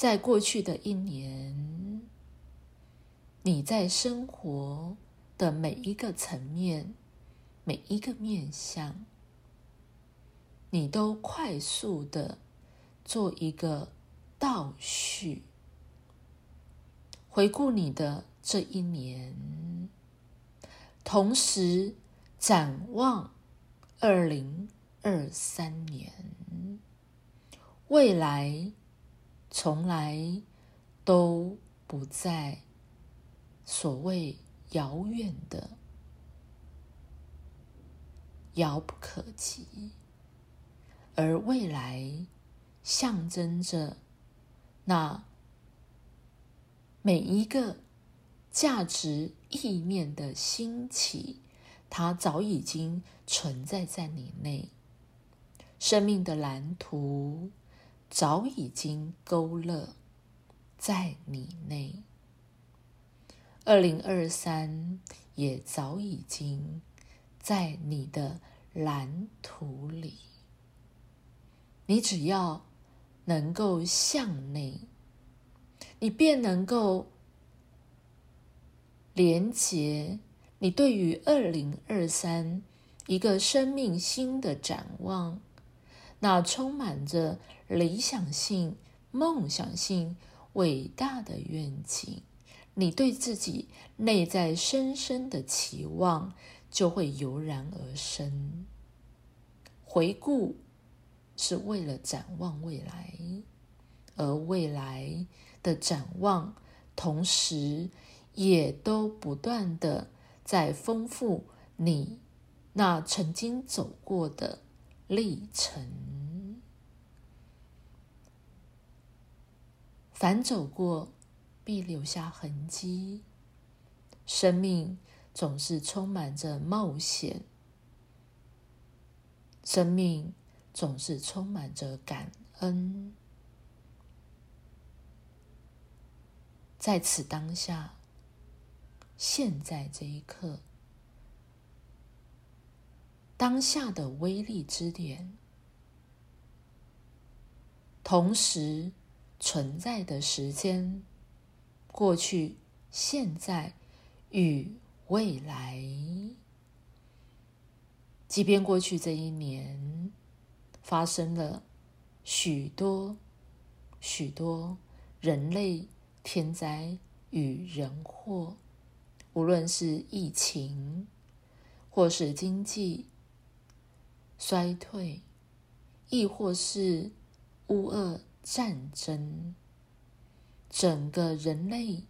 在过去的一年，你在生活的每一个层面、每一个面向，你都快速的做一个倒叙，回顾你的这一年，同时展望二零二三年，未来从来都不在所谓遥远的、遥不可及。而未来象征着那每一个价值意念的兴起，它早已经存在在你内，生命的蓝图早已经勾勒在你内，二零二三也早已经在你的蓝图里。你只要能够向内，你便能够连接你对于二零二三一个生命新的展望，那充满着理想性、梦想性、伟大的愿景，你对自己内在深深的期望就会油然而生。回顾。是为了展望未来，而未来的展望，同时也都不断的在丰富你那曾经走过的历程。凡走过，必留下痕迹。生命总是充满着冒险，生命。总是充满着感恩，在此当下，现在这一刻，当下的威力之点，同时存在的时间，过去、现在与未来，即便过去这一年。发生了许多许多人类天灾与人祸，无论是疫情，或是经济衰退，亦或是乌俄战争，整个人类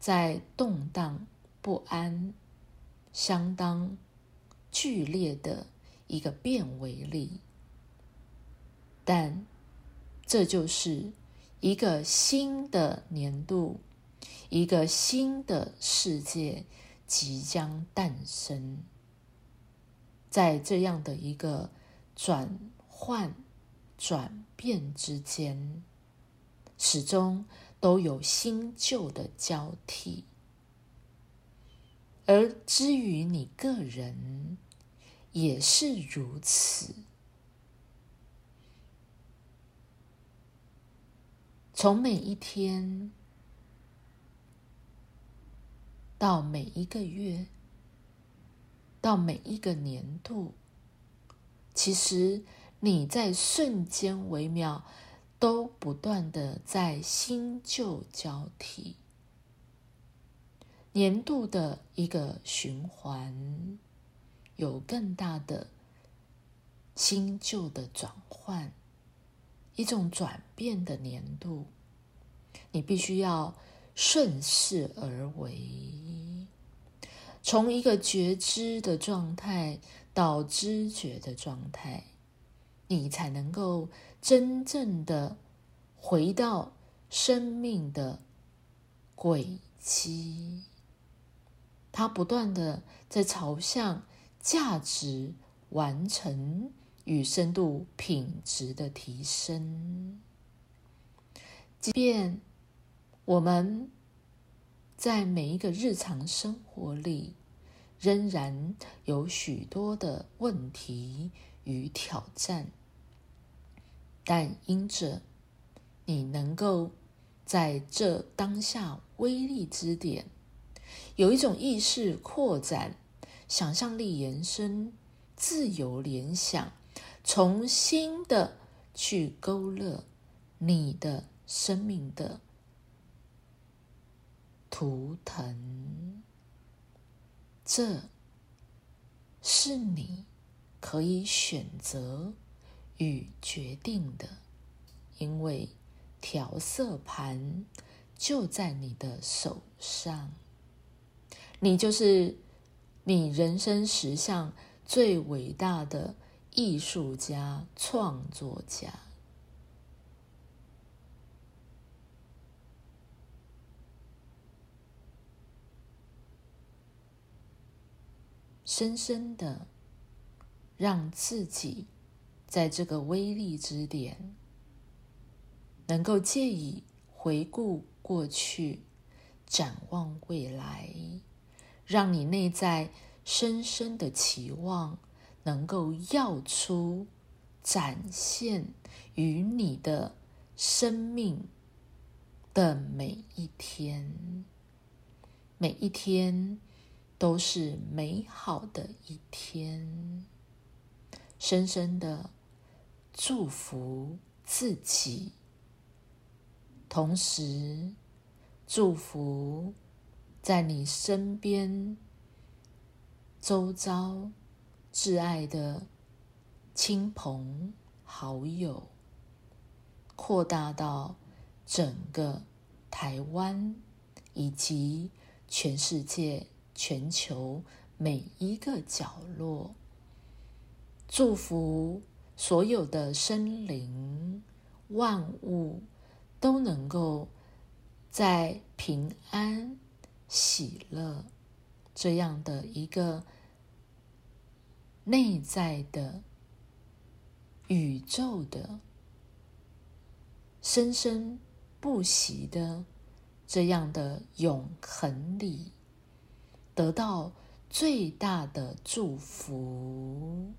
在动荡不安、相当剧烈的一个变为力。但这就是一个新的年度，一个新的世界即将诞生。在这样的一个转换、转变之间，始终都有新旧的交替。而至于你个人，也是如此。从每一天到每一个月，到每一个年度，其实你在瞬间微妙都不断的在新旧交替，年度的一个循环，有更大的新旧的转换。一种转变的年度，你必须要顺势而为，从一个觉知的状态到知觉的状态，你才能够真正的回到生命的轨迹。它不断的在朝向价值完成。与深度品质的提升，即便我们在每一个日常生活里仍然有许多的问题与挑战，但因着你能够在这当下威力之点，有一种意识扩展、想象力延伸、自由联想，重新的去勾勒你的生命的图腾。这是你可以选择与决定的，因为。调色盘就在你的手上，你就是你人生实相最伟大的艺术家、创作家。深深的让自己在这个威力之点。能够借以回顾过去，展望未来，让你内在深深的期望能够耀出、展现与你的生命的每一天，每一天都是美好的一天。深深的祝福自己。同时，祝福在你身边、周遭挚爱的亲朋好友，扩大到整个台湾以及全世界、全球每一个角落。祝福所有的生灵、万物。都能够在平安、喜乐这样的一个内在的宇宙的生生不息的这样的永恒里，得到最大的祝福。